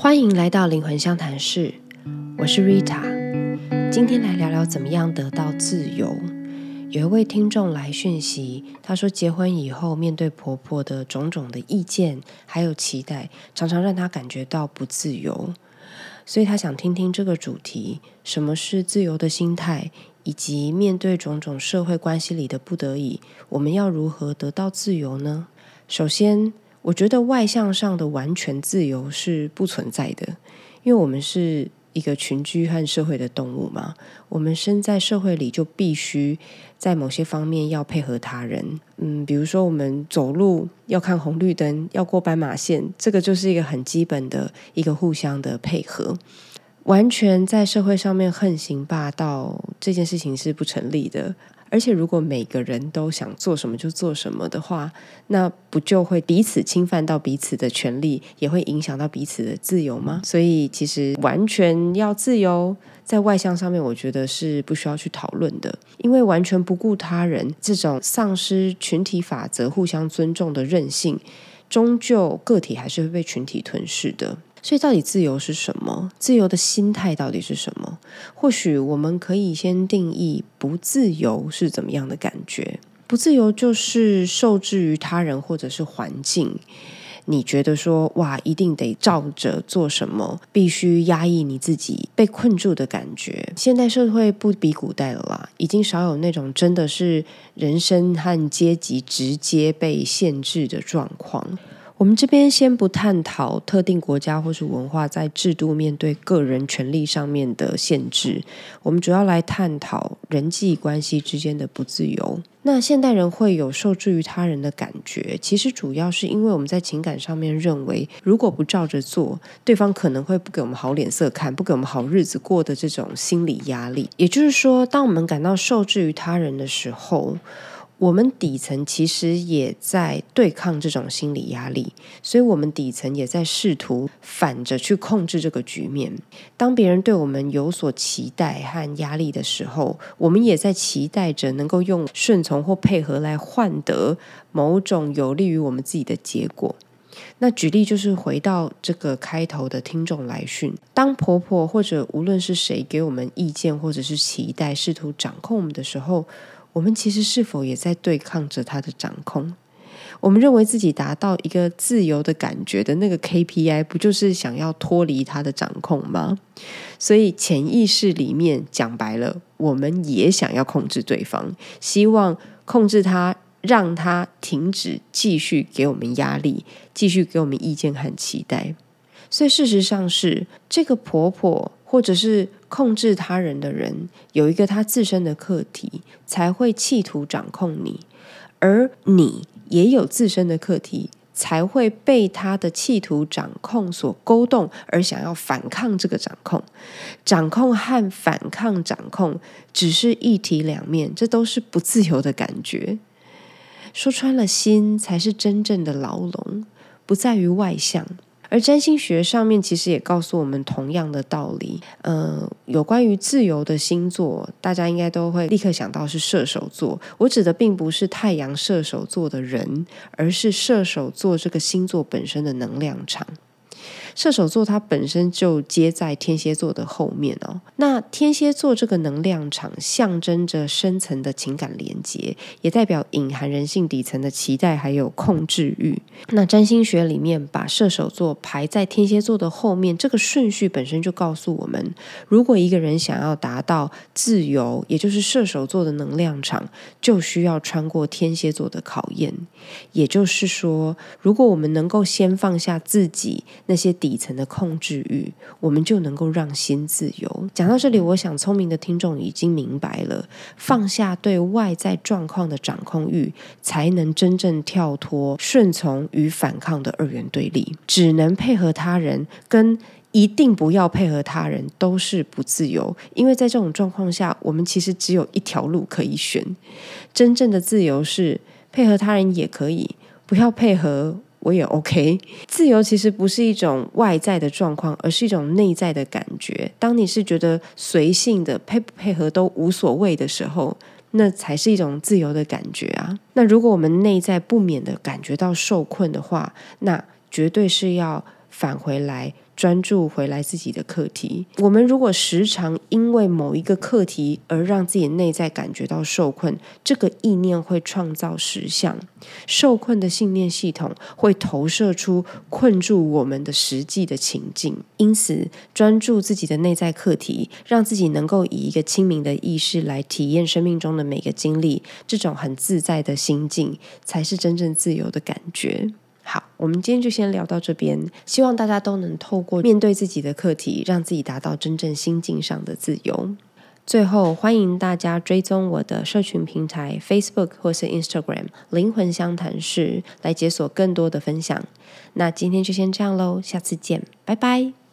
欢迎来到灵魂相谈室，我是 Rita。今天来聊聊怎么样得到自由。有一位听众来讯息，他说结婚以后，面对婆婆的种种的意见还有期待，常常让他感觉到不自由。所以他想听听这个主题：什么是自由的心态，以及面对种种社会关系里的不得已，我们要如何得到自由呢？首先。我觉得外向上的完全自由是不存在的，因为我们是一个群居和社会的动物嘛。我们生在社会里，就必须在某些方面要配合他人。嗯，比如说我们走路要看红绿灯，要过斑马线，这个就是一个很基本的一个互相的配合。完全在社会上面横行霸道这件事情是不成立的。而且，如果每个人都想做什么就做什么的话，那不就会彼此侵犯到彼此的权利，也会影响到彼此的自由吗？所以，其实完全要自由，在外向上面，我觉得是不需要去讨论的，因为完全不顾他人这种丧失群体法则、互相尊重的任性，终究个体还是会被群体吞噬的。所以，到底自由是什么？自由的心态到底是什么？或许我们可以先定义不自由是怎么样的感觉。不自由就是受制于他人或者是环境，你觉得说哇，一定得照着做什么，必须压抑你自己被困住的感觉。现代社会不比古代了啦，已经少有那种真的是人生和阶级直接被限制的状况。我们这边先不探讨特定国家或是文化在制度面对个人权利上面的限制，我们主要来探讨人际关系之间的不自由。那现代人会有受制于他人的感觉，其实主要是因为我们在情感上面认为，如果不照着做，对方可能会不给我们好脸色看，不给我们好日子过的这种心理压力。也就是说，当我们感到受制于他人的时候，我们底层其实也在对抗这种心理压力，所以我们底层也在试图反着去控制这个局面。当别人对我们有所期待和压力的时候，我们也在期待着能够用顺从或配合来换得某种有利于我们自己的结果。那举例就是回到这个开头的听众来讯，当婆婆或者无论是谁给我们意见或者是期待，试图掌控我们的时候。我们其实是否也在对抗着他的掌控？我们认为自己达到一个自由的感觉的那个 KPI，不就是想要脱离他的掌控吗？所以潜意识里面讲白了，我们也想要控制对方，希望控制他，让他停止继续给我们压力，继续给我们意见和期待。所以事实上是这个婆婆。或者是控制他人的人，有一个他自身的课题，才会企图掌控你；而你也有自身的课题，才会被他的企图掌控所勾动，而想要反抗这个掌控。掌控和反抗掌控只是一体两面，这都是不自由的感觉。说穿了，心才是真正的牢笼，不在于外向。而占星学上面其实也告诉我们同样的道理。呃，有关于自由的星座，大家应该都会立刻想到是射手座。我指的并不是太阳射手座的人，而是射手座这个星座本身的能量场。射手座它本身就接在天蝎座的后面哦。那天蝎座这个能量场象征着深层的情感连接，也代表隐含人性底层的期待还有控制欲。那占星学里面把射手座排在天蝎座的后面，这个顺序本身就告诉我们，如果一个人想要达到自由，也就是射手座的能量场，就需要穿过天蝎座的考验。也就是说，如果我们能够先放下自己那些底。底层的控制欲，我们就能够让心自由。讲到这里，我想聪明的听众已经明白了，放下对外在状况的掌控欲，才能真正跳脱顺从与反抗的二元对立。只能配合他人，跟一定不要配合他人，都是不自由。因为在这种状况下，我们其实只有一条路可以选。真正的自由是配合他人也可以，不要配合。我也 OK。自由其实不是一种外在的状况，而是一种内在的感觉。当你是觉得随性的配不配合都无所谓的时候，那才是一种自由的感觉啊。那如果我们内在不免的感觉到受困的话，那绝对是要返回来专注回来自己的课题。我们如果时常因为某一个课题而让自己内在感觉到受困，这个意念会创造实相。受困的信念系统会投射出困住我们的实际的情境。因此，专注自己的内在课题，让自己能够以一个清明的意识来体验生命中的每个经历，这种很自在的心境，才是真正自由的感觉。好，我们今天就先聊到这边。希望大家都能透过面对自己的课题，让自己达到真正心境上的自由。最后，欢迎大家追踪我的社群平台 Facebook 或是 Instagram“ 灵魂相谈室”，来解锁更多的分享。那今天就先这样喽，下次见，拜拜。